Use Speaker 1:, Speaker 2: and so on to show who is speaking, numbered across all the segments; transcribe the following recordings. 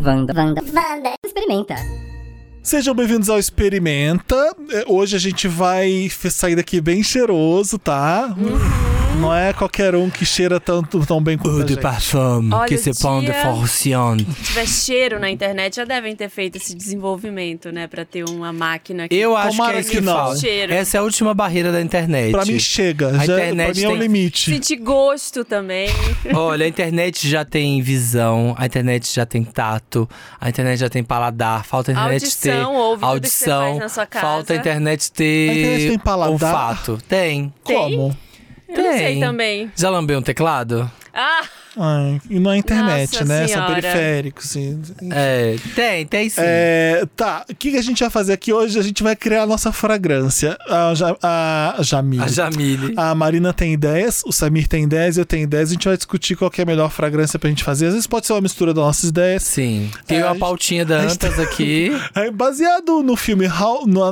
Speaker 1: Wanda, Wanda, Wanda, Wanda. Experimenta.
Speaker 2: Sejam bem-vindos ao Experimenta. É, Hoje a gente vai sair daqui bem cheiroso, tá? Não é qualquer um que cheira tanto tão bem quanto a
Speaker 3: de parfum
Speaker 4: Olha,
Speaker 3: que
Speaker 4: o
Speaker 3: se põe de forcion.
Speaker 4: Se tiver cheiro na internet, já devem ter feito esse desenvolvimento, né? Pra ter uma máquina que
Speaker 3: Eu acho que é isso
Speaker 2: que
Speaker 3: que
Speaker 2: não.
Speaker 4: Cheiro.
Speaker 3: Essa é a última barreira da internet.
Speaker 2: Pra mim chega,
Speaker 3: A
Speaker 2: já,
Speaker 3: internet
Speaker 2: pra mim é o
Speaker 3: tem-
Speaker 2: limite.
Speaker 4: sentir gosto também.
Speaker 3: Olha, a internet já tem visão, a internet já tem tato, a internet já tem paladar, falta a internet
Speaker 4: Audição,
Speaker 3: ter
Speaker 4: ouve tudo que você
Speaker 3: audição,
Speaker 4: faz na sua casa.
Speaker 3: falta a internet ter
Speaker 2: A internet tem paladar?
Speaker 3: olfato. Tem.
Speaker 2: Como?
Speaker 4: Eu não sei
Speaker 3: Tem.
Speaker 4: também.
Speaker 3: Já lambeu um teclado?
Speaker 4: Ah,
Speaker 2: Ai, e não é internet,
Speaker 4: Nossa
Speaker 2: né? São
Speaker 4: Senhora.
Speaker 2: periféricos. e-
Speaker 3: É, tem, tem sim.
Speaker 2: É, tá, o que que a gente vai fazer aqui hoje? A gente vai criar a nossa fragrância. A, ja, a Jamile.
Speaker 3: A Jamile.
Speaker 2: A Marina tem ideias, o Samir tem ideias, eu tenho ideias. A gente vai discutir qual que é a melhor fragrância pra gente fazer. Às vezes pode ser uma mistura das nossas ideias.
Speaker 3: Sim. Tem
Speaker 2: É, a
Speaker 3: uma pautinha da
Speaker 2: a
Speaker 3: Antas aqui.
Speaker 2: É, baseado no filme,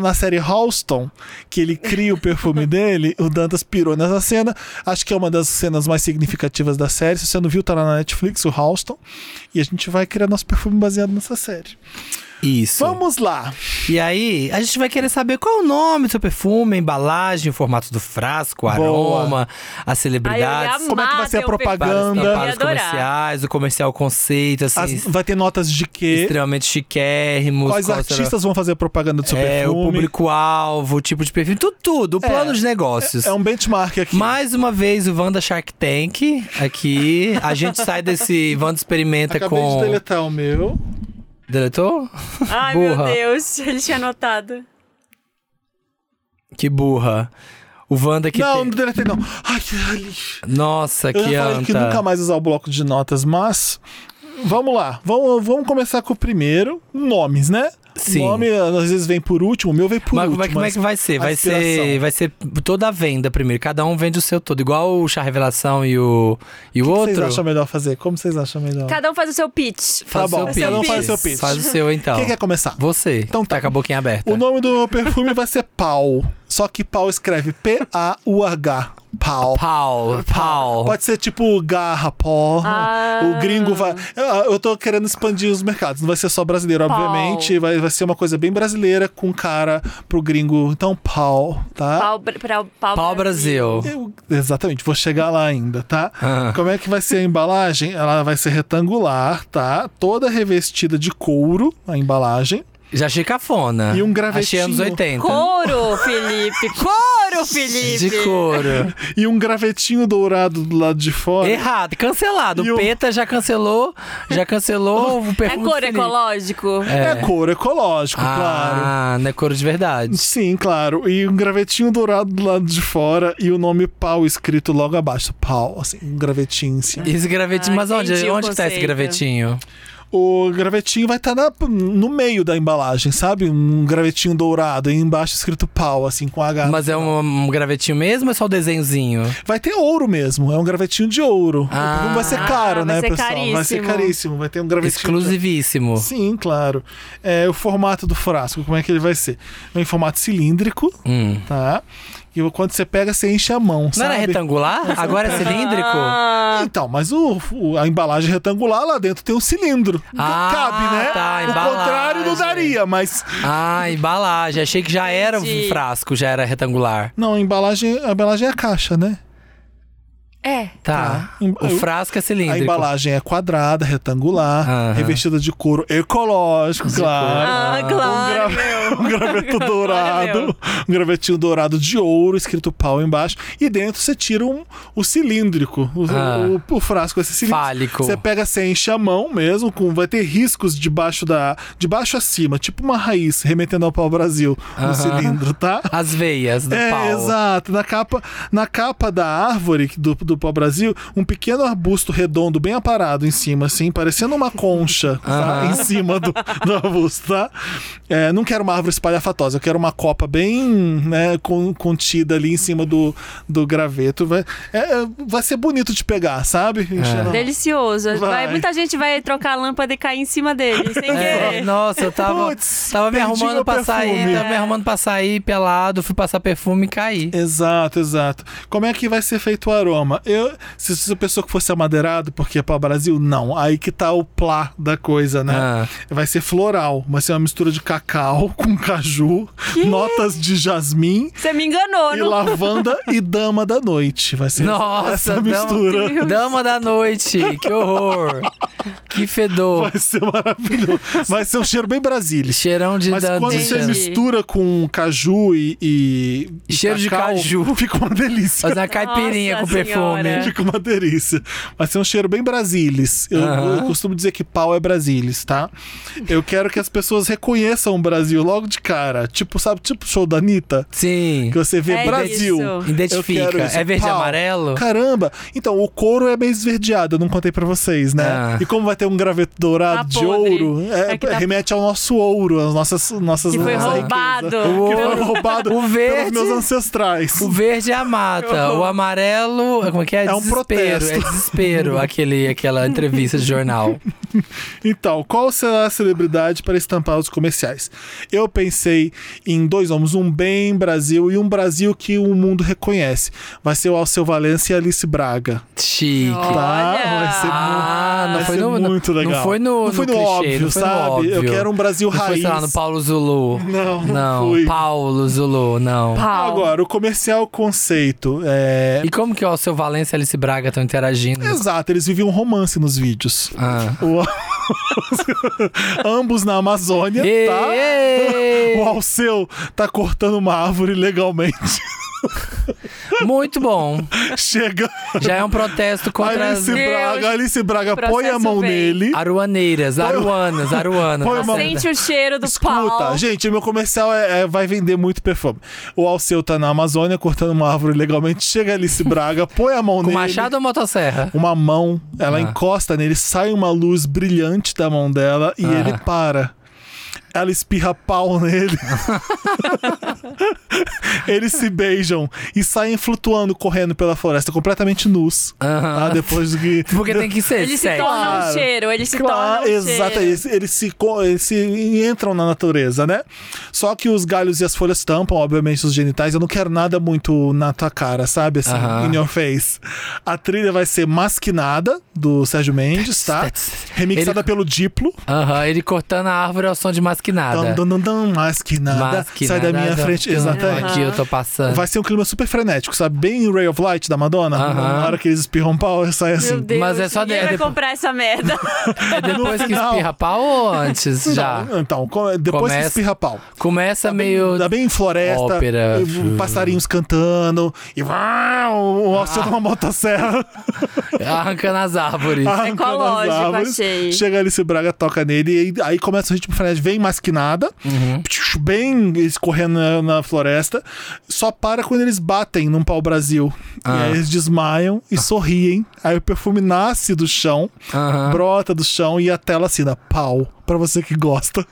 Speaker 2: na série Halston, que ele cria o perfume dele, o Dantas pirou nessa cena. Acho que é uma das cenas mais significativas da série. Se você não viu, tá lá na Netflix, o Halston. E a gente vai criar nosso perfume baseado nessa série.
Speaker 3: Isso.
Speaker 2: Vamos lá.
Speaker 3: E aí, a gente vai querer saber qual é o nome do seu perfume, a embalagem, o formato do frasco, o aroma, as celebridades,
Speaker 2: Como é que vai ser a
Speaker 4: o
Speaker 2: propaganda?
Speaker 4: perfume,
Speaker 3: para os comerciais, o comercial conceito, assim,
Speaker 2: As- vai ter notas de quê?
Speaker 3: extremamente chiquérrimos.
Speaker 2: Quais
Speaker 3: qual será-
Speaker 2: artistas vão fazer a propaganda do seu
Speaker 3: É, o
Speaker 2: perfume?
Speaker 3: público-alvo, o tipo de perfil, tudo, tudo, o
Speaker 2: É,
Speaker 3: plano de negócios.
Speaker 2: É um benchmark aqui.
Speaker 3: Mais uma vez, o Wanda Shark Tank aqui. A gente sai desse Wanda Experimenta
Speaker 2: Acabei
Speaker 3: com.
Speaker 2: de deletar o meu.
Speaker 3: Deletou?
Speaker 4: Ai,
Speaker 3: Burra.
Speaker 4: meu Deus, ele tinha anotado.
Speaker 3: Que burra. O Wanda que
Speaker 2: não,
Speaker 3: tem...
Speaker 2: não deletei não. Ai, que lixo.
Speaker 3: Nossa,
Speaker 2: Eu
Speaker 3: que
Speaker 2: já falei
Speaker 3: anta.
Speaker 2: que nunca mais usar o bloco de notas, mas vamos lá. Vamos, vamos começar com o primeiro. Nomes, né?
Speaker 3: Sim.
Speaker 2: O nome às vezes vem por último, o meu vem por
Speaker 3: Mas
Speaker 2: último.
Speaker 3: como é, que- como é que vai ser? Vai ser, vai ser toda a venda primeiro. Cada um vende o seu todo. Igual o Chá Revelação e o, e o
Speaker 2: O que
Speaker 3: outro.
Speaker 2: vocês acham melhor fazer? Como vocês acham melhor?
Speaker 4: Cada um faz o seu pitch.
Speaker 3: Faz
Speaker 2: Tá
Speaker 3: o
Speaker 2: bom,
Speaker 3: seu
Speaker 2: cada um
Speaker 3: pitch.
Speaker 2: faz o seu pitch.
Speaker 3: Faz o seu então.
Speaker 2: Quem quer começar?
Speaker 3: Você.
Speaker 2: Então
Speaker 3: tá com a boquinha aberta.
Speaker 2: O nome do meu perfume vai ser Pau. Só que Pau escreve P-A-U-H. Pau.
Speaker 3: Pau, pau.
Speaker 2: Pode ser tipo garra, pó.
Speaker 4: Ah.
Speaker 2: O gringo vai. Eu, eu tô querendo expandir os mercados. Não vai ser só brasileiro,
Speaker 4: Pau.
Speaker 2: obviamente. Vai, vai ser uma coisa bem brasileira com cara pro gringo. Então, pau, tá?
Speaker 4: Pau, pra, pau,
Speaker 3: Pau Brasil.
Speaker 2: Eu- exatamente, vou chegar lá ainda, tá?
Speaker 3: Ah.
Speaker 2: Como é que vai ser a embalagem? Ela vai ser retangular, tá? Toda revestida de couro, a embalagem.
Speaker 3: Já achei cafona.
Speaker 2: E um gravetinho.
Speaker 3: Achei anos 80.
Speaker 4: Couro, Felipe. Couro, Felipe.
Speaker 3: De couro.
Speaker 2: E um gravetinho dourado do lado de fora.
Speaker 3: Errado, cancelado.
Speaker 2: E
Speaker 3: O PETA já cancelou, já cancelou o
Speaker 4: É
Speaker 3: perfume. do
Speaker 4: couro ecológico?
Speaker 2: É, couro ecológico, claro.
Speaker 3: Ah, não é couro de verdade.
Speaker 2: Sim, claro. E um gravetinho dourado do lado de fora e o nome pau escrito logo abaixo. Pau, assim, um gravetinho em cima.
Speaker 3: E Esse gravetinho,
Speaker 4: Ah,
Speaker 3: mas onde, onde que tá esse gravetinho?
Speaker 2: O gravetinho vai estar no meio da embalagem, sabe? Um gravetinho dourado e embaixo escrito pau, assim, com H.
Speaker 3: Mas é um, um gravetinho mesmo ou é só o desenhozinho?
Speaker 2: Vai ter ouro mesmo, é um gravetinho de ouro.
Speaker 3: Ah.
Speaker 2: Não vai ser caro,
Speaker 4: Ah,
Speaker 2: né,
Speaker 4: vai ser
Speaker 2: pessoal? Vai ser
Speaker 4: caríssimo.
Speaker 2: caríssimo. Vai ter um gravetinho.
Speaker 3: Exclusivíssimo.
Speaker 2: Sim, claro. É, o formato do frasco, como é que ele vai ser? Em formato cilíndrico,
Speaker 3: Hum.
Speaker 2: tá? E quando você pega, você enche a mão,
Speaker 3: Não
Speaker 2: sabe?
Speaker 3: era retangular? Agora é cilíndrico?
Speaker 4: Ah,
Speaker 2: Então, mas o, o- a embalagem retangular lá dentro tem um cilindro.
Speaker 3: Ah,
Speaker 2: Cabe, né?
Speaker 3: tá,
Speaker 2: o contrário não daria, mas.
Speaker 3: Ah, embalagem. Achei que já era o
Speaker 4: Entendi.
Speaker 3: frasco, já era retangular.
Speaker 2: Não, a embalagem, a embalagem é a caixa, né?
Speaker 4: É.
Speaker 3: Tá.
Speaker 2: Em-
Speaker 3: O frasco é
Speaker 2: A
Speaker 3: cilíndrico.
Speaker 2: embalagem é quadrada, retangular,
Speaker 3: Aham.
Speaker 2: revestida de couro ecológico, claro.
Speaker 4: Ah, claro,
Speaker 2: um,
Speaker 4: meu.
Speaker 2: um graveto dourado, um gravetinho dourado de ouro, escrito pau embaixo, e dentro você tira um, o cilíndrico, o,
Speaker 3: Ah.
Speaker 2: o- o frasco, esse cilíndrico.
Speaker 3: Fálico.
Speaker 2: Você pega, você enche a mão mesmo, com, vai ter riscos debaixo da, de baixo a cima, tipo uma raiz remetendo ao pau Brasil no cilindro, tá?
Speaker 3: As veias do
Speaker 2: É,
Speaker 3: pau.
Speaker 2: exato. Na capa, na capa da árvore do, do pau Brasil, um pequeno arbusto redondo, bem aparado em cima, assim, parecendo uma concha tá? Em cima do, do arbusto, tá? É, não quero uma árvore espalhafatosa, eu quero uma copa bem né, con- contida ali em cima do, do graveto. Vai, é, é, vai ser bonito de pegar, sabe? Enchendo-
Speaker 4: Delicioso.
Speaker 2: Vai.
Speaker 4: Vai, muita gente vai trocar a lâmpada e cair em cima dele, sem
Speaker 3: É,
Speaker 4: querer.
Speaker 3: nossa, eu tava,
Speaker 2: Putz,
Speaker 3: tava me arrumando pra sair, tava me arrumando pra sair pelado, fui passar perfume e caí.
Speaker 2: Exato, exato. Como é que vai ser feito o aroma? Eu, se, se a pessoa que fosse amadeirado porque é para o Brasil, não. Aí que tá o plá da coisa, né?
Speaker 3: Ah.
Speaker 2: Vai ser floral, vai ser uma mistura de cacau com caju, notas de jasmim
Speaker 4: Você me enganou,
Speaker 2: e
Speaker 4: não?
Speaker 2: lavanda e dama da noite. Vai ser
Speaker 3: Nossa,
Speaker 2: essa
Speaker 3: dama-
Speaker 2: mistura.
Speaker 3: Dama da noite, que horror. Que fedor.
Speaker 2: Vai ser maravilhoso. Vai ser um cheiro bem Brasília.
Speaker 3: Cheirão de
Speaker 2: Mas
Speaker 3: dan-
Speaker 2: quando
Speaker 3: de-
Speaker 2: você mistura com caju e. e- e
Speaker 3: Cheiro de
Speaker 2: cacau,
Speaker 3: caju.
Speaker 2: Fica uma delícia.
Speaker 3: Fazer uma caipirinha
Speaker 4: Nossa
Speaker 3: com perfume.
Speaker 4: Senhora.
Speaker 2: Fica uma delícia. Vai ser um cheiro bem Brasilis. Eu, eu costumo dizer que pau é Brasilis, tá? Eu quero que as pessoas reconheçam o Brasil logo de cara. Tipo, sabe, tipo o show da Anitta?
Speaker 3: Sim.
Speaker 2: Que você vê
Speaker 4: É
Speaker 2: Brasil.
Speaker 4: isso.
Speaker 3: Identifica.
Speaker 2: Isso.
Speaker 3: É verde e
Speaker 2: Pau.
Speaker 3: amarelo?
Speaker 2: Caramba! Então, o couro é meio esverdeado, eu não contei pra vocês, né?
Speaker 3: Ah.
Speaker 2: E como vai ter um graveto dourado
Speaker 4: Tá
Speaker 2: de
Speaker 4: podre.
Speaker 2: ouro, é-
Speaker 4: É tá-
Speaker 2: remete ao nosso ouro, às nossas, nossas
Speaker 4: Que foi roubado.
Speaker 2: Que foi roubado
Speaker 3: o
Speaker 2: pelos
Speaker 3: verde-
Speaker 2: meus ancestrais.
Speaker 3: O verde é a mata, o amarelo, como é que é?
Speaker 2: É um
Speaker 3: desespero,
Speaker 2: protesto.
Speaker 3: é desespero, aquele, aquela entrevista de jornal.
Speaker 2: Então, qual será a celebridade para estampar os comerciais? Eu pensei em dois homens, um bem Brasil e um Brasil que o mundo reconhece. Vai ser o Alceu Valença e a Alice Braga.
Speaker 3: Chique.
Speaker 2: Tá?
Speaker 4: Olha!
Speaker 2: Vai ser,
Speaker 3: Ah, não
Speaker 2: vai
Speaker 3: foi
Speaker 2: ser
Speaker 3: no,
Speaker 2: muito legal.
Speaker 3: Não foi no,
Speaker 2: Não foi no,
Speaker 3: clichê,
Speaker 2: óbvio,
Speaker 3: não foi no
Speaker 2: sabe?
Speaker 3: óbvio.
Speaker 2: Eu quero um Brasil
Speaker 3: Não
Speaker 2: raiz.
Speaker 3: foi, lá, no Paulo Zulu.
Speaker 2: Não, não,
Speaker 3: Não,
Speaker 2: fui.
Speaker 3: Paulo Zulu, não.
Speaker 4: Pau.
Speaker 2: Agora, o comercial conceito é.
Speaker 3: E como que o seu Valência e Alice Braga estão interagindo?
Speaker 2: Exato, eles viviam um romance nos vídeos.
Speaker 3: Ah.
Speaker 2: O- Ambos na Amazônia, tá? O Alceu tá cortando uma árvore legalmente.
Speaker 3: Muito bom.
Speaker 2: Chega.
Speaker 3: Já é um protesto contra as
Speaker 2: Alice Braga, Alice Braga põe a mão
Speaker 4: vem.
Speaker 2: nele.
Speaker 3: aruaneiras, aruanas, aruanas.
Speaker 2: Põe a mão-
Speaker 4: Sente o cheiro do
Speaker 2: Escuta,
Speaker 4: pau.
Speaker 2: gente, meu comercial é, é- vai vender muito perfume. O Alceu tá na Amazônia cortando uma árvore legalmente. Chega a Alice Braga, põe a mão
Speaker 3: Com
Speaker 2: nele.
Speaker 3: machado ou motosserra?
Speaker 2: Uma mão, ela
Speaker 3: Ah.
Speaker 2: encosta nele, sai uma luz brilhante da mão dela e
Speaker 3: Ah.
Speaker 2: ele para. Ela espirra pau nele. Eles se beijam e saem flutuando, correndo pela floresta, completamente nus.
Speaker 3: Aham.
Speaker 2: Tá? Depois do que.
Speaker 3: Porque tem que ser
Speaker 4: Eles se tornam
Speaker 2: Claro.
Speaker 4: um cheiro, eles se
Speaker 2: Claro,
Speaker 4: tornam um
Speaker 2: exato,
Speaker 4: cheiro.
Speaker 2: eles, eles se, eles se entram na natureza, né? Só que os galhos e as folhas tampam, obviamente, os genitais. Eu não quero nada muito na tua cara, sabe? Assim,
Speaker 3: Aham.
Speaker 2: in your face. A trilha vai ser Masquinada, do Sérgio Mendes, tá? Remixada
Speaker 3: Ele-
Speaker 2: pelo Diplo.
Speaker 3: Aham, ele cortando a árvore ao som de masquinada.
Speaker 2: Dum, dum, dum, dum, masquinada. Sai da minha frente. Exatamente.
Speaker 3: Aqui eu tô passando.
Speaker 2: Vai ser um clima super frenético, sabe? Bem Ray of Light da Madonna.
Speaker 3: Aham.
Speaker 2: Na hora que eles espirram pau, sai assim.
Speaker 4: Meu Deus,
Speaker 3: Mas é só
Speaker 4: ninguém
Speaker 3: de-
Speaker 4: vai comprar essa merda.
Speaker 3: É depois que espirra pau ou antes já?
Speaker 2: Não, então, depois
Speaker 3: Começa-
Speaker 2: que espirra pau.
Speaker 3: Começa
Speaker 2: Tá bem-
Speaker 3: meio.
Speaker 2: Tá bem em floresta,
Speaker 3: ópera.
Speaker 2: passarinhos cantando, e uau, o Alceu
Speaker 3: Ah.
Speaker 2: uma motosserra
Speaker 3: Arrancando as árvores.
Speaker 2: arrancando as
Speaker 4: Ecológico,
Speaker 2: árvores.
Speaker 4: achei.
Speaker 2: Chega Alice Braga, toca nele, e aí, aí começa o ritmo frenético, vem masquinada,
Speaker 3: Uhum.
Speaker 2: bem escorrendo na, na floresta, só para quando eles batem num pau-brasil. E
Speaker 3: Ah.
Speaker 2: aí eles desmaiam e sorriem, aí o perfume nasce do chão,
Speaker 3: Aham.
Speaker 2: brota do chão e a tela assina pau, pra você que gosta.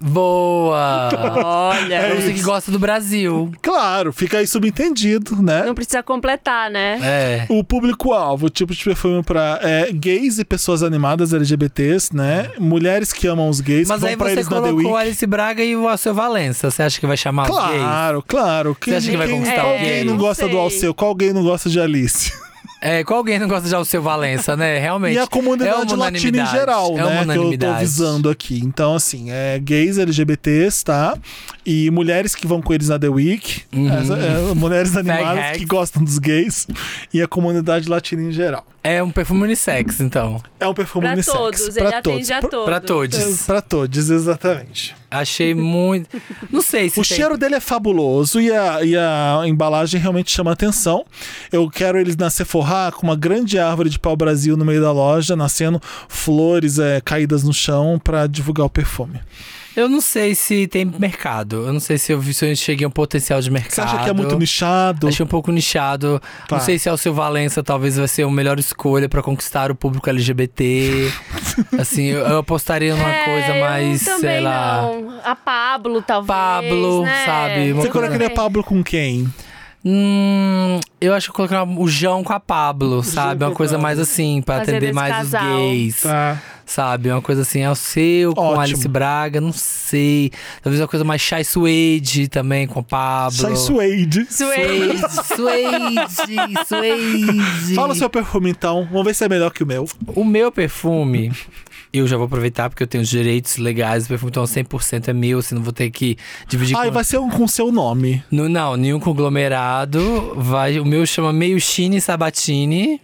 Speaker 3: Boa!
Speaker 4: Olha,
Speaker 3: Pra você que gosta do Brasil.
Speaker 2: Claro, fica aí subentendido, né?
Speaker 4: não precisa completar, né?
Speaker 3: É.
Speaker 2: O público-alvo, o tipo de perfume pra é, gays e pessoas animadas LGBTs, né? Mulheres que amam os gays,
Speaker 3: Mas aí você colocou. Alice Braga e o Alceu Valença. Você acha que vai chamar os gays?
Speaker 2: Claro, claro. Quem,
Speaker 3: acha que vai conquistar
Speaker 2: qual
Speaker 3: o
Speaker 2: gay
Speaker 3: gay?
Speaker 2: não gosta do. Alceu? Qual gay não gosta de Alice?
Speaker 3: É, qual alguém não gosta de Alceu Valença, né? Realmente.
Speaker 2: E a
Speaker 3: é
Speaker 2: comunidade
Speaker 3: uma
Speaker 2: latina em geral,
Speaker 3: é
Speaker 2: né? Que eu tô visando aqui. Então, assim, é gays LGBTs, tá? E mulheres que vão com eles na The Week.
Speaker 3: Uhum.
Speaker 2: Essa- é, mulheres animadas que gostam dos gays. E a comunidade latina em geral.
Speaker 3: É um perfume unissex, então.
Speaker 2: É um perfume
Speaker 4: Pra
Speaker 2: unissex.
Speaker 4: todos,
Speaker 2: pra
Speaker 4: ele
Speaker 2: todos.
Speaker 4: atende a
Speaker 2: Pra-
Speaker 4: todos.
Speaker 3: Pra todos.
Speaker 2: Pra todos, exatamente.
Speaker 3: Achei muito. Não sei se
Speaker 2: O
Speaker 3: tem-
Speaker 2: cheiro dele é fabuloso e a, e a embalagem realmente chama atenção. Eu quero eles na Sephora com uma grande árvore de pau-brasil no meio da loja, nascendo flores é, caídas no chão pra divulgar o perfume.
Speaker 3: Eu não sei se tem mercado. Eu não sei se eu, se eu cheguei a um potencial de mercado.
Speaker 2: Você acha que é muito nichado?
Speaker 3: Achei um pouco nichado.
Speaker 2: Tá.
Speaker 3: Não sei se Alceu Valença talvez vai ser a melhor escolha pra conquistar o público LGBT. assim, eu, eu apostaria numa
Speaker 4: É,
Speaker 3: coisa mais, sei lá.
Speaker 4: não. A Pablo, talvez.
Speaker 3: Pablo,
Speaker 4: né?
Speaker 3: sabe?
Speaker 2: Você
Speaker 3: coisa-
Speaker 2: colocaria Pablo com quem?
Speaker 3: Hum, eu acho que eu colocaria o João com a Pablo, sabe? Uma coisa mais assim, pra
Speaker 4: Fazendo
Speaker 3: atender mais
Speaker 4: casal.
Speaker 3: os gays.
Speaker 2: Tá.
Speaker 3: Sabe? Uma coisa assim, é o seu com
Speaker 2: Ótimo.
Speaker 3: Alice Braga, não sei. Talvez uma coisa mais Chai Suede também com Pablo.
Speaker 2: Sai Suede.
Speaker 4: Suede.
Speaker 3: Suede, Suede.
Speaker 2: Fala o seu perfume então. Vamos ver se é melhor que o meu.
Speaker 3: O meu perfume, eu já vou aproveitar porque eu tenho os direitos legais do perfume, então 100% é meu, assim, não vou ter que dividir
Speaker 2: Ah, e
Speaker 3: com...
Speaker 2: vai ser um com seu nome.
Speaker 3: No, não, nenhum conglomerado. Vai, o meu chama Meio Chine Sabatini.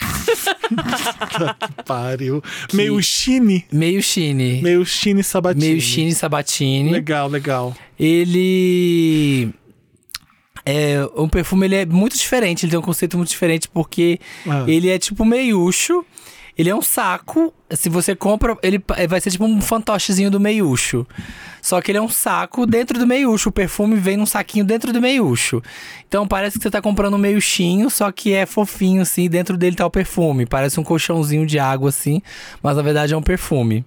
Speaker 2: Pariu. Meio chine.
Speaker 3: Meio Chine.
Speaker 2: Meio chine sabatini.
Speaker 3: Meio Chine Sabatini.
Speaker 2: Legal, legal.
Speaker 3: Ele. É, o perfume ele é muito diferente, ele tem um conceito muito diferente porque
Speaker 2: Ah.
Speaker 3: ele é tipo meiucho. Ele é um saco. Se você compra, ele vai ser tipo um fantochezinho do meiucho. Só que ele é um saco dentro do meiucho. O perfume vem num saquinho dentro do meiucho. Então parece que você tá comprando um meiuchinho, só que é fofinho assim. Dentro dele tá o perfume. Parece um colchãozinho de água assim, mas na verdade é um perfume.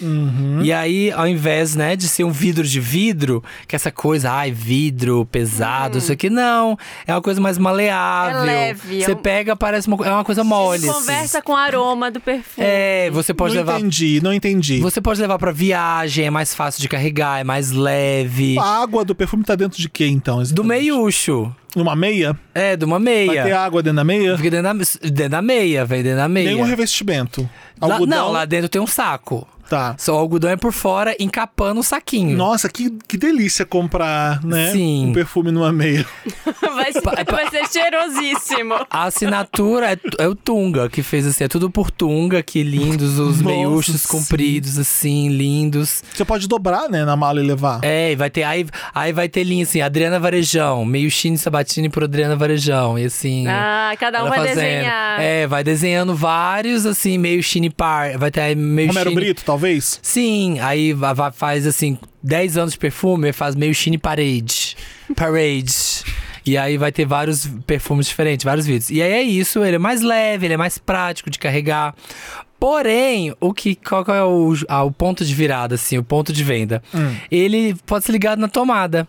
Speaker 2: Uhum.
Speaker 3: E aí, ao invés, né, de ser um vidro de vidro, que é essa coisa, ai, vidro pesado, isso aqui, não. É uma coisa mais maleável.
Speaker 4: É leve, é
Speaker 3: Você
Speaker 4: um-
Speaker 3: pega, parece uma, é uma coisa mole. assim.
Speaker 4: Conversa com o aroma do perfume.
Speaker 3: É, você pode
Speaker 2: não
Speaker 3: levar.
Speaker 2: entendi, não entendi.
Speaker 3: Você pode levar pra viagem, é mais fácil de carregar, é mais leve.
Speaker 2: A água do perfume tá dentro de quê, então?
Speaker 3: Do
Speaker 2: exatamente?
Speaker 3: meiucho.
Speaker 2: Numa meia?
Speaker 3: É, de uma
Speaker 2: Vai ter
Speaker 3: meia.
Speaker 2: água dentro da meia?
Speaker 3: Fica dentro da, dentro da meia, vem dentro da meia.
Speaker 2: Nenhum revestimento.
Speaker 3: Lá-
Speaker 2: Algodão.
Speaker 3: não, lá dentro tem um saco.
Speaker 2: Tá.
Speaker 3: Só o algodão é por fora, encapando o saquinho.
Speaker 2: Nossa, que, que delícia comprar, né?
Speaker 3: Sim.
Speaker 2: Um perfume numa meia.
Speaker 4: Vai, ser, vai ser cheirosíssimo.
Speaker 3: A assinatura é, é o Tunga, que fez assim, é tudo por Tunga, que lindos, os
Speaker 2: Nossa,
Speaker 3: meiuchos
Speaker 2: sim.
Speaker 3: compridos, assim, lindos.
Speaker 2: Você pode dobrar, né, na mala e levar.
Speaker 3: É, e vai ter, aí, aí vai ter linha assim, Adriana Varejão, meio Chine Sabatini por Adriana Varejão, e assim...
Speaker 4: Ah, cada um vai
Speaker 3: fazendo.
Speaker 4: desenhar.
Speaker 3: É, vai desenhando vários, assim, meio Chine par, vai ter aí meio
Speaker 2: Romero
Speaker 3: Chine...
Speaker 2: Brito, talvez?
Speaker 3: Sim, aí faz assim, 10 anos de perfume, faz meio Chine Parade. Parade. E aí vai ter vários perfumes diferentes, vários vídeos. E aí é isso, ele é mais leve, ele é mais prático de carregar. Porém, o que, qual que é o, ah, o ponto de virada, assim, o ponto de venda? Ele pode ser ligado na tomada.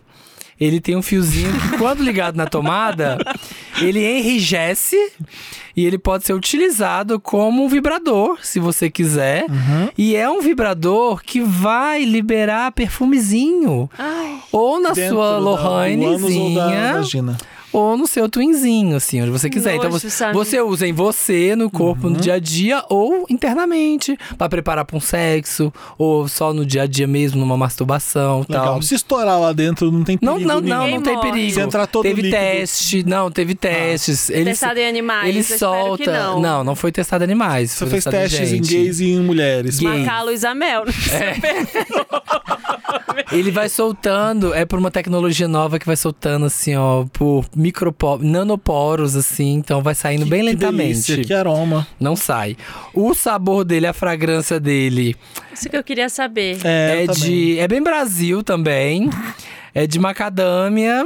Speaker 3: Ele tem um fiozinho que, quando ligado na tomada, ele enrijece e ele pode ser utilizado como um vibrador, se você quiser. E é um vibrador que vai liberar perfumezinho.
Speaker 4: Ai,
Speaker 3: Ou na
Speaker 2: Dentro
Speaker 3: sua
Speaker 2: da- da
Speaker 3: Lohanezinha,
Speaker 2: vagina.
Speaker 3: Ou no seu twinzinho, assim, onde você quiser. então
Speaker 4: Nojo,
Speaker 3: você,
Speaker 4: Samir.
Speaker 3: você usa em você, no corpo,
Speaker 2: Uhum.
Speaker 3: no dia a dia, ou internamente, pra preparar pra um sexo, ou só no dia a dia mesmo, numa masturbação
Speaker 2: Legal.
Speaker 3: tal.
Speaker 2: Se estourar lá dentro, não tem
Speaker 3: Não,
Speaker 2: perigo
Speaker 3: não, não,
Speaker 2: nenhum.
Speaker 3: não tem perigo.
Speaker 2: Se entrar todo
Speaker 3: teve
Speaker 2: líquido-
Speaker 3: teste, não, teve testes. Ele,
Speaker 4: testado em animais.
Speaker 3: ele solta.
Speaker 4: que não.
Speaker 3: não, não foi testado em animais.
Speaker 2: Você
Speaker 3: foi
Speaker 2: fez testes em
Speaker 3: gente.
Speaker 2: gays e em mulheres.
Speaker 3: Gay.
Speaker 4: Marcar a Luísa Mel. seu perfume.
Speaker 3: Ele vai soltando, é por uma tecnologia nova que vai soltando assim, ó, por micropo, nanoporos, assim, então vai saindo bem
Speaker 2: Que
Speaker 3: lentamente.
Speaker 2: delícia, que aroma.
Speaker 3: Não sai. O sabor dele, a fragrância dele
Speaker 4: Isso que eu queria saber.
Speaker 2: É,
Speaker 3: é, de. É bem Brasil também. É de macadâmia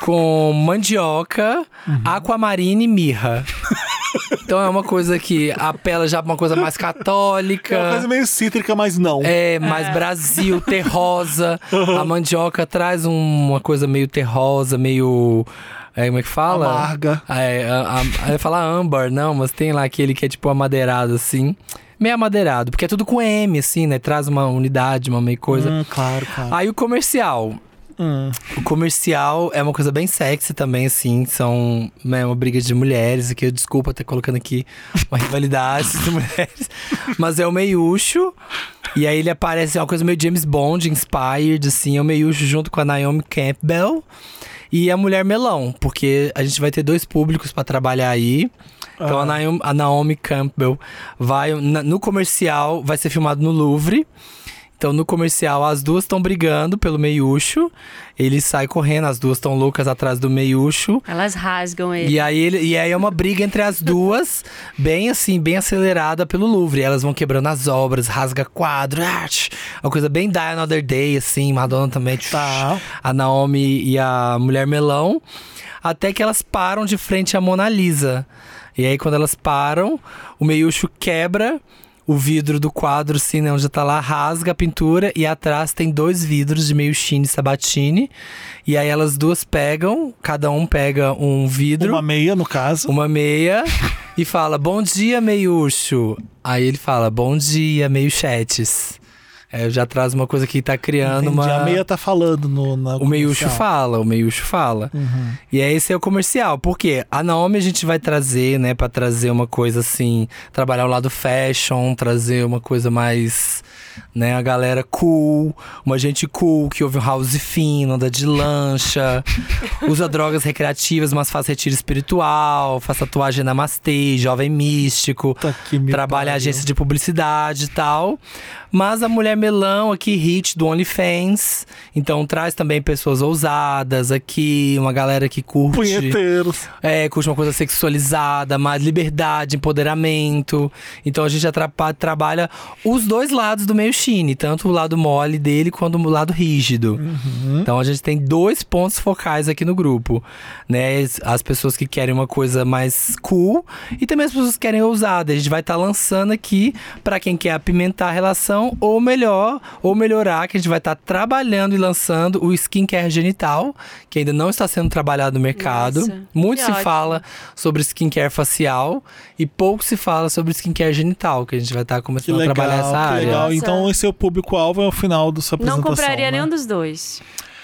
Speaker 3: com mandioca,
Speaker 2: Uhum.
Speaker 3: aquamarina e mirra. Então é uma coisa que apela já pra uma coisa mais católica.
Speaker 2: É uma coisa meio cítrica, mas não.
Speaker 3: É, mais Brasil, terrosa. A mandioca traz um- uma coisa meio terrosa, meio. É, como é que fala?
Speaker 2: Amarga.
Speaker 3: É, a, a, eu ia falar âmbar, não, mas tem lá aquele que é tipo amadeirado, assim. Meio amadeirado, porque é tudo com M, assim, né? Traz uma unidade, uma meio coisa.
Speaker 2: Hum, claro, claro.
Speaker 3: Aí o comercial.
Speaker 2: Hum.
Speaker 3: O comercial é uma coisa bem sexy também, assim. São né, uma briga de mulheres. Aqui, eu desculpa estar colocando aqui uma rivalidade de mulheres. Mas é o meiucho. E aí ele aparece, é uma coisa meio James Bond, inspired, assim. É o meiucho junto com a Naomi Campbell e a Mulher Melão. Porque a gente vai ter dois públicos pra trabalhar aí. Então a, Naomi, a Naomi Campbell vai. na- no comercial, vai ser filmado no Louvre. Então, no comercial, as duas estão brigando pelo meiucho. Ele sai correndo, as duas estão loucas atrás do meiucho.
Speaker 4: Elas rasgam ele.
Speaker 3: E aí, ele, e aí é uma briga entre as duas, bem assim, bem acelerada pelo Louvre. Elas vão quebrando as obras, rasga quadro. ah, Uma coisa bem Die Another Day, assim, Madonna também.
Speaker 2: Tá.
Speaker 3: A Naomi e a Mulher Melão. Até que elas param de frente à Mona Lisa. E aí, quando elas param, o meiucho quebra o vidro do quadro, assim, né, onde tá lá, rasga a pintura e atrás tem dois vidros de meio chine e sabatini. E aí elas duas pegam, cada um pega um vidro,
Speaker 2: Uma
Speaker 3: uma,
Speaker 2: meia, no caso.
Speaker 3: meia, e fala: Bom dia, meiucho. Aí ele fala: Bom dia, meio chats. É, já traz uma coisa que tá criando
Speaker 2: Entendi.
Speaker 3: uma.
Speaker 2: A meia tá falando no, na
Speaker 3: O meiucho
Speaker 2: comercial.
Speaker 3: fala, o meiucho fala.
Speaker 2: Uhum.
Speaker 3: E é esse é o comercial. Por quê? A Naomi a gente vai trazer, né, Pra trazer uma coisa assim, trabalhar o lado fashion, trazer uma coisa mais, né, a galera cool, uma gente cool que ouve um house fino, anda de lancha, usa drogas recreativas, mas faz retiro espiritual, faz tatuagem namastê, jovem místico,
Speaker 2: me
Speaker 3: trabalha em agência de publicidade e tal. Mas a mulher melão aqui, hit do OnlyFans. Então traz também pessoas ousadas aqui, uma galera que curte.
Speaker 2: Punheteiros.
Speaker 3: É, curte uma coisa sexualizada, mais liberdade, empoderamento. Então a gente trabalha os dois lados do meio chine, tanto o lado mole dele quanto o lado rígido. Então a gente tem dois pontos focais aqui no grupo, né? As- As pessoas que querem uma coisa mais cool e também as pessoas que querem ousada. A gente vai estar lançando aqui pra quem quer apimentar a relação ou melhor, ou melhorar, que a gente vai estar trabalhando e lançando o skincare genital, que ainda não está sendo trabalhado no mercado.
Speaker 4: Nossa,
Speaker 3: Muito
Speaker 4: que
Speaker 3: se
Speaker 4: ótimo.
Speaker 3: fala sobre skincare facial e pouco se fala sobre skincare genital, que a gente vai estar
Speaker 2: Que
Speaker 3: começando
Speaker 2: legal,
Speaker 3: a trabalhar essa área.
Speaker 2: legal.
Speaker 4: Nossa.
Speaker 2: Então esse é o público-alvo é o final da sua
Speaker 4: Não
Speaker 2: apresentação.
Speaker 4: compraria
Speaker 2: né?
Speaker 4: nenhum dos dois.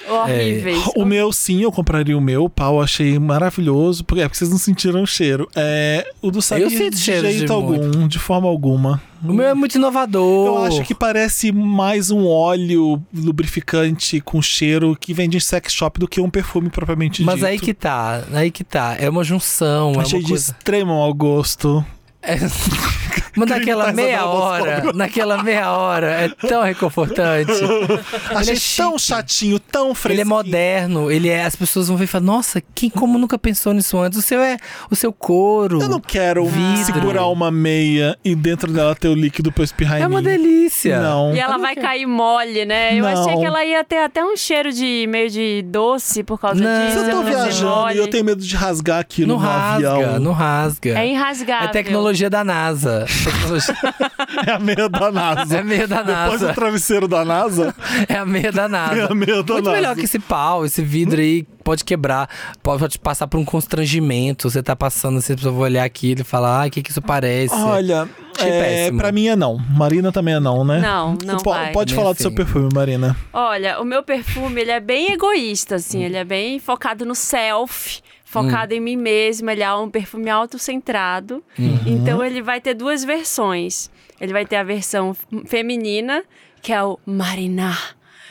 Speaker 4: Horríveis.
Speaker 2: O meu, sim, eu compraria o meu. O pau achei maravilhoso. Porque, é porque vocês não sentiram o cheiro. É, o do
Speaker 3: sinto
Speaker 2: de
Speaker 3: cheiro de
Speaker 2: jeito algum, de forma alguma.
Speaker 3: O meu é muito inovador.
Speaker 2: Eu acho que parece mais um óleo lubrificante com cheiro que vende em sex shop do que um perfume propriamente
Speaker 3: Mas
Speaker 2: dito.
Speaker 3: aí que tá, aí que tá. É uma junção, é
Speaker 2: Achei
Speaker 3: uma
Speaker 2: de
Speaker 3: coisa.
Speaker 2: extremo mau gosto.
Speaker 3: É... Mas naquela meia hora, naquela meia hora, é tão reconfortante.
Speaker 2: Achei
Speaker 3: é
Speaker 2: tão
Speaker 3: chique.
Speaker 2: chatinho, tão
Speaker 3: Ele é
Speaker 2: fresquinho.
Speaker 3: moderno, ele é. As pessoas vão ver e falar, nossa, quem como nunca pensou nisso antes? O seu é o seu couro.
Speaker 2: Eu não quero
Speaker 3: Vidro.
Speaker 2: segurar uma meia e dentro dela ter o líquido pra espirrar
Speaker 3: É
Speaker 2: em
Speaker 3: uma
Speaker 2: mim.
Speaker 3: delícia.
Speaker 2: Não.
Speaker 4: E ela vai cair mole, né? Eu
Speaker 2: Não.
Speaker 4: achei que ela ia ter até um cheiro de meio de doce por causa
Speaker 3: Não.
Speaker 4: disso.
Speaker 2: Se eu tô viajando e eu tenho medo de rasgar aquilo
Speaker 3: Não
Speaker 2: no
Speaker 3: rasga,
Speaker 2: avião.
Speaker 3: não rasga.
Speaker 4: É
Speaker 3: É
Speaker 4: irrasgável.
Speaker 3: tecnologia da NASA. Tecnologia-
Speaker 2: É a meia da NASA.
Speaker 3: É meia da
Speaker 2: Depois do
Speaker 3: NASA.
Speaker 2: travesseiro da NASA,
Speaker 3: É a meia da NASA.
Speaker 2: é a meia da
Speaker 3: Muito
Speaker 2: NASA.
Speaker 3: melhor que esse pau, esse vidro aí pode quebrar, pode, pode passar por um constrangimento. Você tá passando assim, a pessoa vai olhar aquilo e falar, ah, o que que isso parece?
Speaker 2: Olha,
Speaker 3: Achei
Speaker 2: é,
Speaker 3: péssimo.
Speaker 2: pra mim é não. Marina também é não, né?
Speaker 4: Não, não
Speaker 2: Po-
Speaker 4: vai.
Speaker 2: Pode
Speaker 3: Nem
Speaker 2: falar do
Speaker 3: assim.
Speaker 2: seu perfume, Marina.
Speaker 4: Olha, o meu perfume, ele é bem egoísta, assim. Ele é bem focado no self, focado em mim mesma. Ele é um perfume autocentrado.
Speaker 3: Uhum.
Speaker 4: Então, ele vai ter duas versões. Ele vai ter a versão feminina, que é o Marina.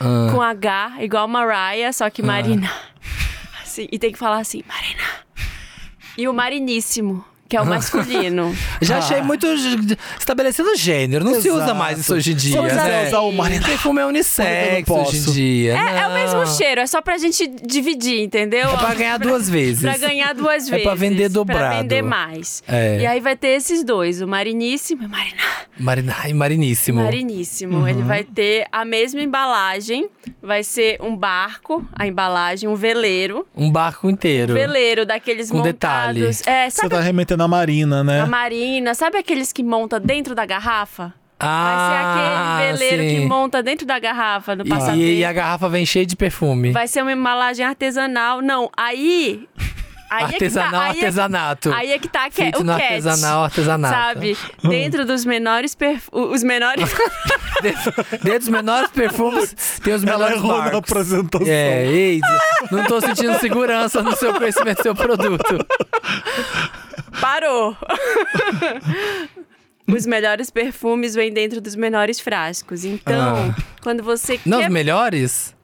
Speaker 3: Ah.
Speaker 4: Com H, igual Mariah, só que Marina. Assim, e tem que falar assim, Marina. E o Mariníssimo, que é o masculino.
Speaker 3: Já achei muito j- estabelecido o gênero. Não se usa mais isso hoje em dia. Né?
Speaker 2: usar o Marina-
Speaker 3: Perfume é unissex hoje em dia.
Speaker 4: É, é o mesmo cheiro, é só pra gente dividir, entendeu?
Speaker 3: É pra ganhar duas vezes.
Speaker 4: Pra ganhar duas
Speaker 3: É
Speaker 4: vezes.
Speaker 3: pra vender dobrado.
Speaker 4: Pra vender mais.
Speaker 3: É.
Speaker 4: E aí vai ter esses dois, o Mariníssimo e o Marina.
Speaker 3: Marina, ai, mariníssimo.
Speaker 4: Mariníssimo.
Speaker 3: Uhum.
Speaker 4: Ele vai ter a mesma embalagem. Vai ser um barco, a embalagem, um veleiro.
Speaker 3: Um barco inteiro.
Speaker 4: Veleiro daqueles
Speaker 3: Com
Speaker 4: montados. É,
Speaker 2: Você
Speaker 4: sabe
Speaker 2: tá remetendo a Marina, né?
Speaker 4: a marina? Sabe aqueles que monta dentro da garrafa?
Speaker 3: Ah,
Speaker 4: vai ser aquele veleiro
Speaker 3: sim.
Speaker 4: que monta dentro da garrafa no passatempo.
Speaker 3: E, e a garrafa vem cheia de perfume.
Speaker 4: Vai ser uma embalagem artesanal. Não, aí. aí
Speaker 3: Artesanal,
Speaker 4: é que tá, aí é-
Speaker 3: artesanato.
Speaker 4: Aí é que tá que é o
Speaker 3: no
Speaker 4: catch,
Speaker 3: artesanal, artesanato.
Speaker 4: Sabe? Dentro dos menores perfumes. Os menores.
Speaker 3: Dentro, dentro dos menores perfumes, tem os
Speaker 2: Ela
Speaker 3: menores
Speaker 2: errou na
Speaker 3: barcos.
Speaker 2: apresentação.
Speaker 3: É, ei, não tô sentindo segurança no seu conhecimento do seu produto.
Speaker 4: Parou! Os melhores perfumes vêm dentro dos menores frascos. Então, quando você
Speaker 3: Não, os melhores?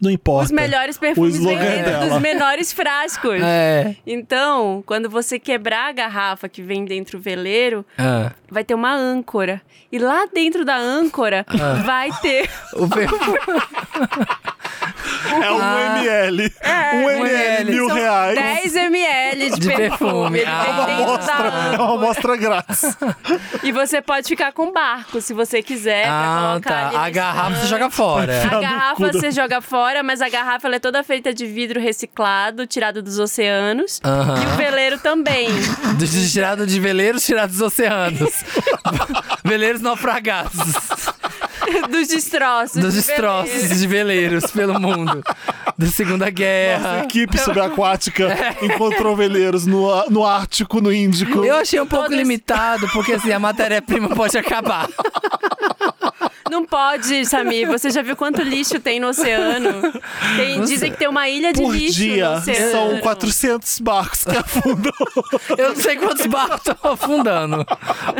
Speaker 2: Não importa.
Speaker 4: Os melhores perfumes vêm dentro
Speaker 2: dela.
Speaker 4: dos menores frascos.
Speaker 3: É.
Speaker 4: Então, quando você quebrar a garrafa que vem dentro do veleiro,
Speaker 3: Ah,
Speaker 4: vai ter uma âncora. E lá dentro da âncora
Speaker 3: Ah.
Speaker 4: vai ter
Speaker 3: o perfume.
Speaker 2: É um
Speaker 3: Ah.
Speaker 2: ml.
Speaker 4: É,
Speaker 2: um ml,
Speaker 3: ml.
Speaker 2: mil
Speaker 4: são
Speaker 2: reais.
Speaker 4: 10 ml de,
Speaker 3: De perfume.
Speaker 4: perfume. Ele
Speaker 3: Ah.
Speaker 4: vem
Speaker 3: Uma
Speaker 4: dentro
Speaker 2: Mostra,
Speaker 4: da
Speaker 2: é uma amostra grátis.
Speaker 4: E você pode ficar com barco, se você quiser. pra
Speaker 3: Ah,
Speaker 4: colocar
Speaker 3: tá. A garrafa você joga fora.
Speaker 4: A garrafa você joga fora, mas a garrafa ela é toda feita de vidro reciclado, tirado dos oceanos.
Speaker 3: Aham.
Speaker 4: E o veleiro também.
Speaker 3: Tirado de veleiros, tirado dos oceanos. veleiros naufragados.
Speaker 4: dos destroços.
Speaker 3: Dos
Speaker 4: de
Speaker 3: destroços
Speaker 4: veleiro.
Speaker 3: de veleiros pelo mundo. da Segunda
Speaker 2: A
Speaker 3: Guerra.
Speaker 2: equipe subaquática encontrou veleiros no, no Ártico, no Índico.
Speaker 3: Eu achei um pouco
Speaker 4: Todas-
Speaker 3: limitado, porque assim, a matéria-prima pode acabar.
Speaker 4: Não pode, Samir. Você já viu quanto lixo tem no oceano? Tem- dizem que tem uma ilha de
Speaker 2: Por
Speaker 4: lixo no
Speaker 2: dia,
Speaker 4: oceano.
Speaker 2: são 400 barcos que afundam.
Speaker 3: Eu não sei quantos barcos estão afundando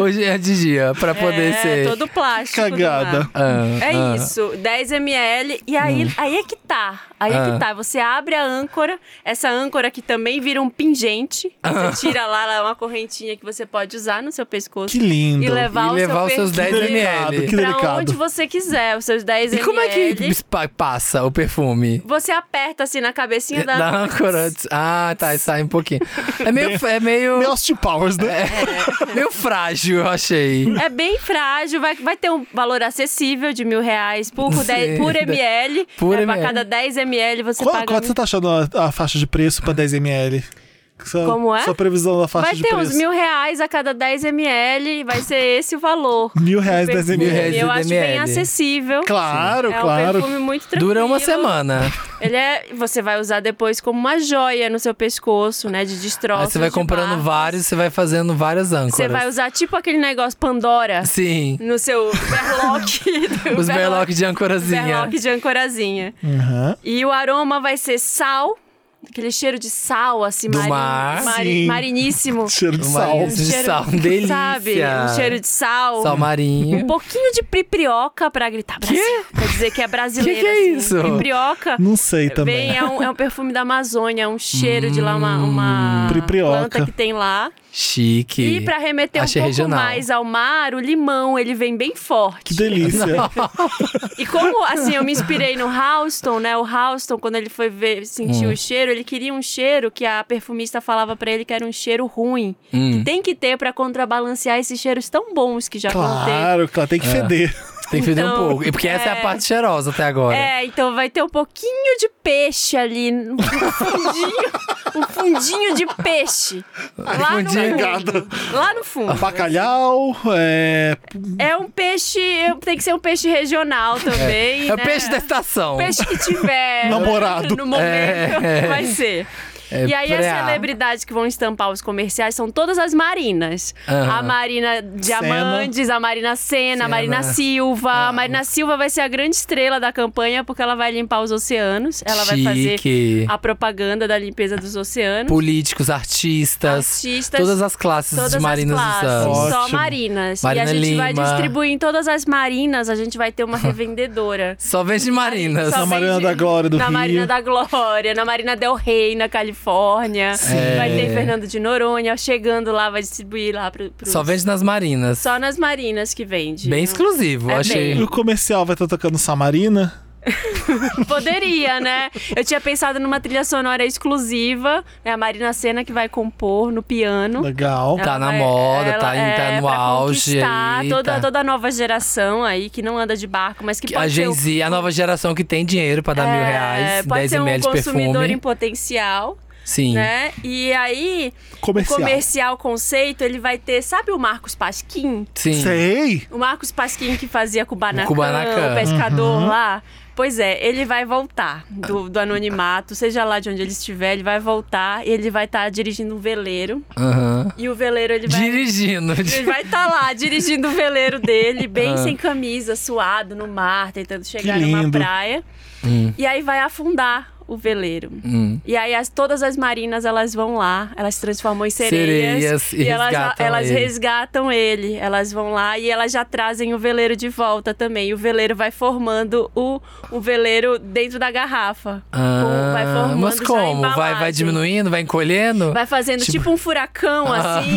Speaker 3: hoje é de dia, pra poder
Speaker 4: é,
Speaker 3: ser.
Speaker 4: todo plástico.
Speaker 2: Cagada.
Speaker 3: Ah,
Speaker 4: É
Speaker 3: ah.
Speaker 4: isso, 10 ml. E aí, aí é que tá. Aí é
Speaker 3: Ah.
Speaker 4: que tá. Você abre a âncora, essa âncora que também vira um pingente.
Speaker 3: Ah.
Speaker 4: Você tira lá é uma correntinha que você pode usar no seu pescoço.
Speaker 2: Que lindo.
Speaker 4: E levar,
Speaker 3: E
Speaker 4: o
Speaker 3: levar
Speaker 4: seu
Speaker 3: os seus
Speaker 4: perfume
Speaker 3: 10
Speaker 2: Delicado,
Speaker 3: ml.
Speaker 2: que
Speaker 4: pra
Speaker 2: delicado.
Speaker 4: onde você quiser, os seus 10
Speaker 3: E
Speaker 4: ml.
Speaker 3: como é que pa- passa o perfume?
Speaker 4: Você aperta assim na cabecinha da,
Speaker 3: Da âncora. Ah, tá, sai um pouquinho. É meio. É meio,
Speaker 2: Meio Austin Powers, né?
Speaker 3: meio frágil, eu achei.
Speaker 4: É bem frágil, vai, vai ter um valor acessível de mil reais por,
Speaker 3: Sim.
Speaker 4: 10, por ml.
Speaker 3: Por
Speaker 4: pra
Speaker 3: ml.
Speaker 4: cada 10 ml você
Speaker 2: Qual-
Speaker 4: paga.
Speaker 2: Quanto você tá achando a, a faixa de preço pra 10 ml? Sua,
Speaker 4: Como é?
Speaker 2: Sua previsão da faixa
Speaker 4: Vai
Speaker 2: de
Speaker 4: ter
Speaker 2: preço.
Speaker 4: uns mil reais a cada 10 ml, vai ser esse o valor.
Speaker 2: Mil reais,
Speaker 4: do
Speaker 2: 10
Speaker 4: perfume.
Speaker 2: ml.
Speaker 3: reais
Speaker 4: Eu acho bem
Speaker 3: ml.
Speaker 4: acessível.
Speaker 2: Claro,
Speaker 4: é um
Speaker 2: claro.
Speaker 4: perfume muito tranquilo.
Speaker 3: Dura uma semana.
Speaker 4: Ele é, você vai usar depois como uma joia no seu pescoço, né, de destroços.
Speaker 3: Aí você vai comprando
Speaker 4: barcos.
Speaker 3: vários, você vai fazendo várias âncoras.
Speaker 4: Você vai usar tipo aquele negócio Pandora
Speaker 3: Sim.
Speaker 4: no seu berlock.
Speaker 3: Os berlock de ancorazinha.
Speaker 4: Berlock de ancorazinha.
Speaker 2: Aham.
Speaker 4: E o aroma vai ser sal, aquele cheiro de sal, assim,
Speaker 3: Do mar.
Speaker 4: mari-
Speaker 2: Sim.
Speaker 4: mariníssimo.
Speaker 2: Cheiro de sal.
Speaker 3: isso de
Speaker 4: cheiro-
Speaker 3: sal, delícia.
Speaker 4: Sabe? Um cheiro de sal.
Speaker 3: Sal marinho.
Speaker 4: Um pouquinho de priprioca pra gritar Brasil. Pra dizer que é brasileiro.
Speaker 3: Que que é
Speaker 4: assim.
Speaker 3: isso?
Speaker 4: Priprioca.
Speaker 2: Não sei também.
Speaker 4: Vem, é, um, é um perfume da Amazônia, é um cheiro de lá, uma, uma
Speaker 2: Priprioca.
Speaker 4: planta que tem lá.
Speaker 3: Chique.
Speaker 4: E pra remeter
Speaker 3: Achei
Speaker 4: um pouco
Speaker 3: regional.
Speaker 4: mais ao mar, o limão, ele vem bem forte.
Speaker 2: Que delícia.
Speaker 4: E como, assim, eu me inspirei no Houston, né? O Houston, quando ele foi ver, sentir
Speaker 3: Hum.
Speaker 4: o cheiro, ele queria um cheiro que a perfumista falava pra ele que era um cheiro ruim.
Speaker 3: Hum.
Speaker 4: Que tem que ter pra contrabalancear esses cheiros tão bons que já.
Speaker 2: Claro, claro, tem que feder.
Speaker 3: Tem que fazer um
Speaker 4: Então,
Speaker 3: pouco. E porque essa é a
Speaker 4: é.
Speaker 3: parte cheirosa até agora.
Speaker 4: É, então vai ter um pouquinho de peixe ali, um fundinho, um fundinho de peixe. Lá no
Speaker 3: fundinho.
Speaker 4: fundo. Lá no fundo.
Speaker 2: Bacalhau, é,
Speaker 4: É um peixe, tem que ser um peixe regional também.
Speaker 3: É o
Speaker 4: né?
Speaker 3: peixe da estação.
Speaker 4: O peixe que tiver
Speaker 2: Namorado.
Speaker 4: no momento
Speaker 3: É.
Speaker 4: vai ser.
Speaker 3: É
Speaker 4: e aí as
Speaker 3: preá.
Speaker 4: celebridades que vão estampar os comerciais são todas as marinas.
Speaker 3: Aham.
Speaker 4: A Marina Diamantes, a Marina Senna, a Marina. Silva.
Speaker 3: Ah.
Speaker 4: A Marina Silva vai ser a grande estrela da campanha porque ela vai limpar os oceanos. Ela vai fazer
Speaker 3: Chique.
Speaker 4: a propaganda da limpeza dos oceanos.
Speaker 3: Políticos, artistas,
Speaker 4: Artistas,
Speaker 3: todas as classes
Speaker 4: Todas
Speaker 3: de marinas
Speaker 4: as classes,
Speaker 3: usando.
Speaker 4: só
Speaker 2: Ótimo.
Speaker 4: marinas.
Speaker 3: Marina
Speaker 4: e a gente vai
Speaker 3: Lima.
Speaker 4: distribuir em todas as marinas, a gente vai ter uma revendedora.
Speaker 3: Só vende marinas.
Speaker 4: Só
Speaker 2: Na Marina da Glória do
Speaker 4: na
Speaker 2: Rio.
Speaker 4: Marina da Glória, na Marina Del Rey, na Califórnia.
Speaker 3: É.
Speaker 4: Vai ter Fernando de Noronha chegando lá, vai distribuir lá pro, pros-
Speaker 3: Só vende nas marinas.
Speaker 4: Só nas marinas que vende.
Speaker 3: Bem exclusivo,
Speaker 4: É
Speaker 3: achei.
Speaker 2: E o comercial vai estar tocando Samarina?
Speaker 4: Poderia, né? Eu tinha pensado numa trilha sonora exclusiva, né? A Marina Senna que vai compor no piano.
Speaker 2: Legal.
Speaker 3: Tá
Speaker 4: Ela
Speaker 3: na
Speaker 4: vai-
Speaker 3: moda, tá em- tá no auge aí,
Speaker 4: Toda,
Speaker 3: tá.
Speaker 4: toda a nova geração aí que não anda de barco, mas que
Speaker 3: Que
Speaker 4: pode
Speaker 3: A
Speaker 4: ser
Speaker 3: Gen Z, a nova geração que tem dinheiro pra dar mil
Speaker 4: é,
Speaker 3: reais,
Speaker 4: pode
Speaker 3: 10
Speaker 4: ser um
Speaker 3: ml de
Speaker 4: consumidor
Speaker 3: perfume.
Speaker 4: em potencial,
Speaker 3: Sim.
Speaker 4: né? E aí,
Speaker 2: Comercial.
Speaker 4: o comercial conceito, ele vai ter, sabe o Marcos Pasquim?
Speaker 3: Sim.
Speaker 2: Sei.
Speaker 4: O Marcos Pasquim que fazia Kubanacan,
Speaker 3: Kubanacan.
Speaker 4: o pescador
Speaker 2: Uhum.
Speaker 4: lá. Pois é, ele vai voltar do, do anonimato, seja lá de onde ele estiver, ele vai voltar e ele vai estar dirigindo um veleiro.
Speaker 3: Aham.
Speaker 4: E o veleiro, ele vai...
Speaker 3: Dirigindo.
Speaker 4: Ele vai estar lá dirigindo o veleiro dele, bem
Speaker 3: Ah.
Speaker 4: sem camisa, suado no mar, tentando chegar numa praia.
Speaker 3: Hum,
Speaker 4: E aí vai afundar o veleiro.
Speaker 3: hum.
Speaker 4: E aí as, todas as marinas elas vão lá, elas se transformam em sereias,
Speaker 3: Sereias e
Speaker 4: elas,
Speaker 3: resgatam
Speaker 4: elas
Speaker 3: ele.
Speaker 4: resgatam ele. Elas vão lá e elas já trazem o veleiro de volta também. E o veleiro vai formando o, o veleiro dentro da garrafa.
Speaker 3: Ah,
Speaker 4: vai formando
Speaker 3: mas como? Vai, vai diminuindo, vai encolhendo?
Speaker 4: Vai fazendo tipo, um furacão,
Speaker 3: Ah.
Speaker 4: assim,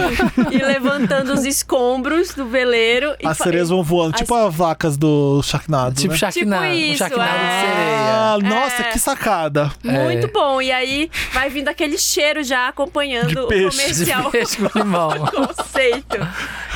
Speaker 4: e levantando os escombros do veleiro. e
Speaker 2: As sereias vão voando,
Speaker 4: As-
Speaker 2: tipo as vacas do Sharknado,
Speaker 3: Tipo
Speaker 2: né?
Speaker 3: Sharknado.
Speaker 4: Tipo
Speaker 3: um
Speaker 4: isso,
Speaker 3: Sharknado
Speaker 4: é.
Speaker 3: de sereia.
Speaker 2: Ah, nossa,
Speaker 4: É.
Speaker 2: que sacada.
Speaker 4: Muito
Speaker 3: É.
Speaker 4: bom. E aí vai vindo aquele cheiro já acompanhando
Speaker 2: De
Speaker 4: o
Speaker 2: peixe.
Speaker 3: De
Speaker 4: comercial
Speaker 3: peixe com limão.
Speaker 4: conceito.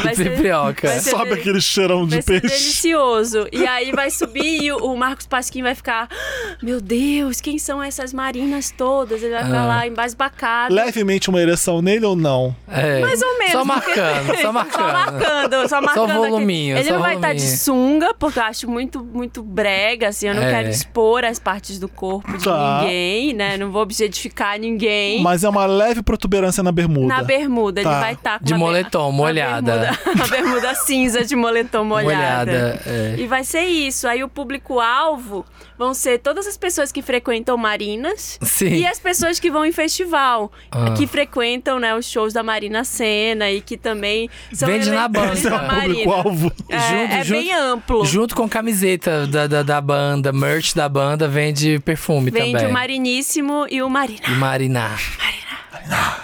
Speaker 4: Vai ser, vai ser
Speaker 2: Sobe
Speaker 4: dele-
Speaker 2: aquele cheirão de
Speaker 4: vai ser
Speaker 2: peixe.
Speaker 4: delicioso. E aí vai subir e o Marcos Pasquim vai ficar: "Ah, Meu Deus, quem são essas marinas todas? Ele vai ficar
Speaker 3: Ah.
Speaker 4: lá embasbacado.
Speaker 2: Levemente uma ereção nele ou não?
Speaker 3: É.
Speaker 4: Mais ou menos.
Speaker 3: Só
Speaker 4: porque-
Speaker 3: marcando, só marcando.
Speaker 4: Só marcando, só marcando. aquele-
Speaker 3: voluminho,
Speaker 4: Ele
Speaker 3: só
Speaker 4: não vai estar de sunga, porque eu acho muito, muito brega, assim. Eu não
Speaker 3: É.
Speaker 4: quero expor as partes do corpo de
Speaker 2: Tá. Tá.
Speaker 4: ninguém, né? Não vou objetificar ninguém.
Speaker 2: Mas é uma leve protuberância na bermuda.
Speaker 4: Na bermuda,
Speaker 2: Tá.
Speaker 4: ele vai estar com
Speaker 3: De moletom,
Speaker 4: uma
Speaker 3: molhada.
Speaker 4: bermuda- Uma bermuda cinza de moletom molhada.
Speaker 3: Molhada, é.
Speaker 4: E vai ser isso. Aí o público-alvo vão ser todas as pessoas que frequentam marinas
Speaker 3: Sim.
Speaker 4: e as pessoas que vão em festival,
Speaker 3: Ah.
Speaker 4: que frequentam né, os shows da Marina Sena e que também são
Speaker 3: Vende na banca.
Speaker 4: da
Speaker 2: É
Speaker 4: Marina.
Speaker 2: público-alvo.
Speaker 4: É,
Speaker 3: Junto-
Speaker 4: é
Speaker 3: junto-
Speaker 4: bem amplo.
Speaker 3: Junto com camiseta da, da, da banda, merch da banda, vende perfume
Speaker 4: Vende
Speaker 3: também.
Speaker 4: o Mariníssimo e o Marina.
Speaker 3: E Marina. Marina.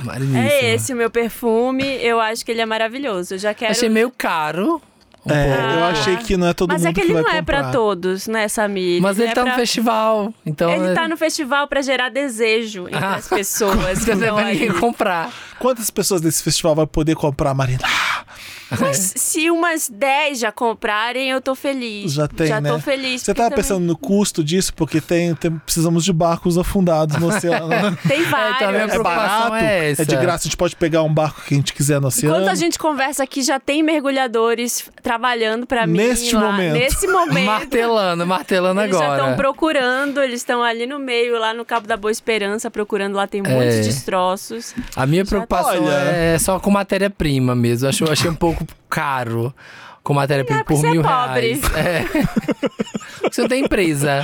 Speaker 3: Mariníssima.
Speaker 4: É esse o meu perfume. Eu acho que ele é maravilhoso. Eu já quero.
Speaker 3: Achei meio caro. Um
Speaker 2: É,
Speaker 3: pouco.
Speaker 2: eu achei que não é todo
Speaker 4: Mas
Speaker 2: mundo
Speaker 4: é que ele
Speaker 2: vai
Speaker 4: não é
Speaker 2: comprar.
Speaker 4: pra todos, né, Samir?
Speaker 3: Mas ele
Speaker 4: é
Speaker 3: tá no
Speaker 4: pra-
Speaker 3: festival. Então
Speaker 4: Ele tá no festival pra gerar desejo entre
Speaker 3: Ah.
Speaker 4: as pessoas que
Speaker 3: é pra ninguém
Speaker 4: ali.
Speaker 3: comprar.
Speaker 2: Quantas pessoas desse festival vai poder comprar, Marina?
Speaker 4: Mas se umas 10 já comprarem, eu tô feliz.
Speaker 2: Já tem,
Speaker 4: já
Speaker 2: né?
Speaker 4: tô feliz.
Speaker 2: Você tava
Speaker 4: também
Speaker 2: pensando no custo disso? Porque tem, tem- precisamos de barcos afundados no oceano. né?
Speaker 4: Tem vários.
Speaker 3: então, a minha
Speaker 2: É
Speaker 3: preocupação
Speaker 2: barato,
Speaker 3: é essa.
Speaker 2: de graça, a gente pode pegar um barco que a gente quiser no oceano.
Speaker 4: Enquanto a gente conversa aqui, já tem mergulhadores trabalhando pra mim.
Speaker 2: Neste
Speaker 4: lá.
Speaker 2: momento.
Speaker 4: Nesse momento.
Speaker 3: Martelando, martelando
Speaker 4: Eles já
Speaker 3: agora.
Speaker 4: estão procurando, eles estão ali no meio, lá no Cabo da Boa Esperança, procurando. Lá tem
Speaker 3: É.
Speaker 4: muitos destroços.
Speaker 3: A minha preocupação
Speaker 2: Olha.
Speaker 3: é só com matéria-prima mesmo. Acho, achei um pouco caro com
Speaker 4: É, porque
Speaker 3: por
Speaker 4: é
Speaker 3: mil
Speaker 4: pobre.
Speaker 3: reais. É. Você não tem empresa.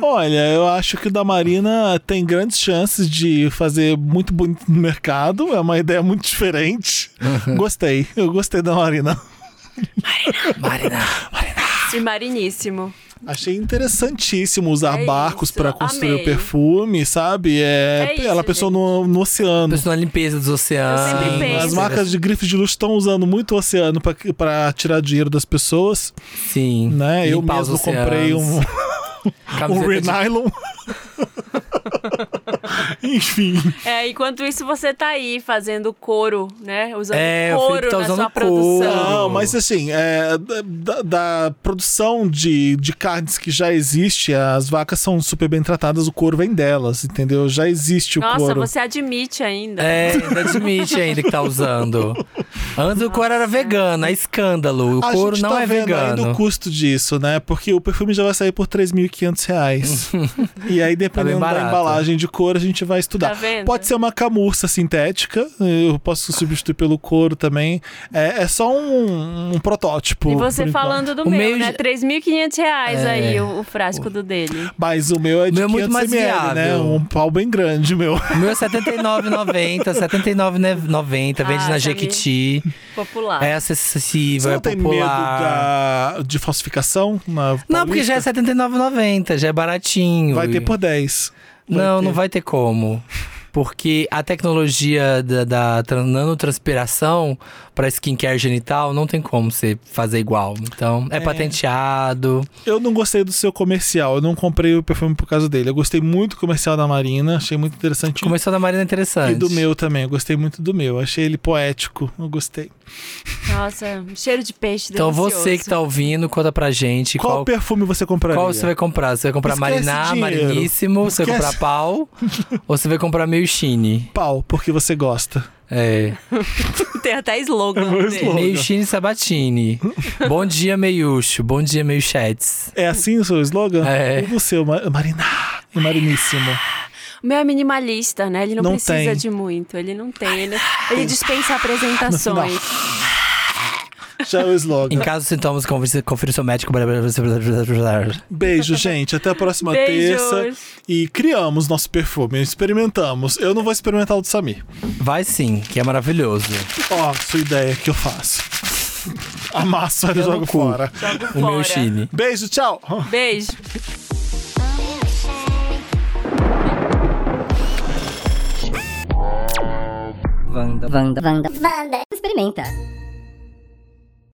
Speaker 2: Olha, eu acho que o da Marina tem grandes chances de fazer muito bonito no mercado. É uma ideia muito diferente.
Speaker 3: Uhum.
Speaker 2: Gostei. Eu gostei da Marina.
Speaker 3: Marina.
Speaker 4: E mariníssimo.
Speaker 2: Achei interessantíssimo usar
Speaker 4: É
Speaker 2: barcos pra construir
Speaker 4: amei.
Speaker 2: o perfume, sabe? É,
Speaker 4: É isso,
Speaker 2: ela pensou no, no oceano.
Speaker 3: Pessoa na limpeza dos oceanos.
Speaker 4: Eu sempre penso.
Speaker 2: As marcas de grifes de luxo estão usando muito o oceano pra- pra tirar dinheiro das pessoas,
Speaker 3: Sim.
Speaker 2: né? Eu mesmo comprei um, um
Speaker 3: Camiseta de-
Speaker 2: Renylon. Enfim.
Speaker 4: É, enquanto isso, você tá aí fazendo couro, né? Usando
Speaker 3: É,
Speaker 4: couro
Speaker 3: tá
Speaker 4: na
Speaker 3: usando
Speaker 4: sua
Speaker 3: couro.
Speaker 4: produção.
Speaker 2: Não, mas assim, é, da, da produção de, de carnes que já existe, as vacas são super bem tratadas, o couro vem delas, entendeu? Já existe o
Speaker 4: Nossa,
Speaker 2: couro.
Speaker 4: você admite ainda.
Speaker 3: É, ainda admite ainda que tá usando. Antes o couro era vegano, é escândalo. O
Speaker 2: A
Speaker 3: couro
Speaker 2: gente
Speaker 3: não
Speaker 2: tá
Speaker 3: é
Speaker 2: vendo ainda
Speaker 3: vegano.
Speaker 2: o custo disso, né? Porque o perfume já vai sair por 3.500 reais. e aí, dependendo da
Speaker 3: Tá barato.
Speaker 2: Embalagem de couro, a gente vai estudar.
Speaker 4: Tá vendo?
Speaker 2: Pode ser uma camurça sintética, eu posso substituir pelo couro também. É, é só um, um protótipo.
Speaker 4: E você
Speaker 2: enquanto.
Speaker 4: falando do
Speaker 3: O
Speaker 4: meu,
Speaker 3: meio
Speaker 4: né?
Speaker 3: já-
Speaker 4: 3.500 reais
Speaker 3: É.
Speaker 4: aí o, o frasco do dele.
Speaker 2: Mas o meu é de
Speaker 3: meu é muito
Speaker 2: 500
Speaker 3: mais
Speaker 2: ml, né?
Speaker 3: viável.
Speaker 2: Um pau bem grande, meu.
Speaker 3: O meu é R$ 79,90, R$ 79,90. Vende
Speaker 4: Ah,
Speaker 3: na
Speaker 4: tá
Speaker 3: Jequiti.
Speaker 4: Popular.
Speaker 3: É
Speaker 2: Você
Speaker 3: acessível,
Speaker 2: não
Speaker 3: é
Speaker 2: tem
Speaker 3: popular.
Speaker 2: medo da, de falsificação? Na
Speaker 3: Não, porque já é R$
Speaker 2: Paulista?
Speaker 3: 79,90, já é baratinho.
Speaker 2: Vai ter por 10.
Speaker 3: Não,
Speaker 2: ter.
Speaker 3: não vai ter como. Porque a tecnologia da, da tran- nanotranspiração para skincare genital não tem como você fazer igual. Então, é,
Speaker 2: É.
Speaker 3: patenteado.
Speaker 2: Eu não gostei do seu comercial, eu não comprei o perfume por causa dele. Eu gostei muito do comercial da Marina, achei muito interessante.
Speaker 3: Começou da Marina interessante.
Speaker 2: E do meu também, eu gostei muito do meu. Achei ele poético, eu gostei.
Speaker 4: Nossa, um cheiro de peixe
Speaker 3: Então
Speaker 4: delicioso.
Speaker 3: você que tá ouvindo, conta pra gente
Speaker 2: Qual,
Speaker 3: qual,
Speaker 2: perfume você compraria?
Speaker 3: qual você vai comprar. Você vai comprar
Speaker 2: Esquece
Speaker 3: Mariná. Mariníssimo, você vai
Speaker 2: Esquece.
Speaker 3: comprar pau, ou você vai comprar meio Chine.
Speaker 2: Pau, porque você gosta.
Speaker 3: É.
Speaker 4: Tem até slogan
Speaker 2: É meu
Speaker 4: dele.
Speaker 2: slogan.
Speaker 3: Meio Chine Sabatini. Bom dia, meiucho. Bom dia, meio chats.
Speaker 2: É assim o seu slogan?
Speaker 3: É.
Speaker 2: E o seu, Ma- Marina e Mariníssimo.
Speaker 4: O meu é minimalista, né? Ele não,
Speaker 2: Não
Speaker 4: precisa
Speaker 2: tem.
Speaker 4: de muito. Ele não tem. Ele, ele dispensa apresentações.
Speaker 2: Já é o
Speaker 3: Em caso de sintomas, confira seu médico.
Speaker 2: Beijo, gente. Até a próxima
Speaker 4: Beijos.
Speaker 2: terça. E criamos nosso perfume, experimentamos. Eu não vou experimentar o do Samir.
Speaker 3: Vai sim, que é maravilhoso.
Speaker 2: Ó, sua ideia que eu faço. Amasso e jogo fora.
Speaker 4: Jogo
Speaker 3: O meu. Chine.
Speaker 2: Beijo, tchau.
Speaker 4: Beijo.
Speaker 1: Vanda, Vanda, Vanda, Vanda. Experimenta.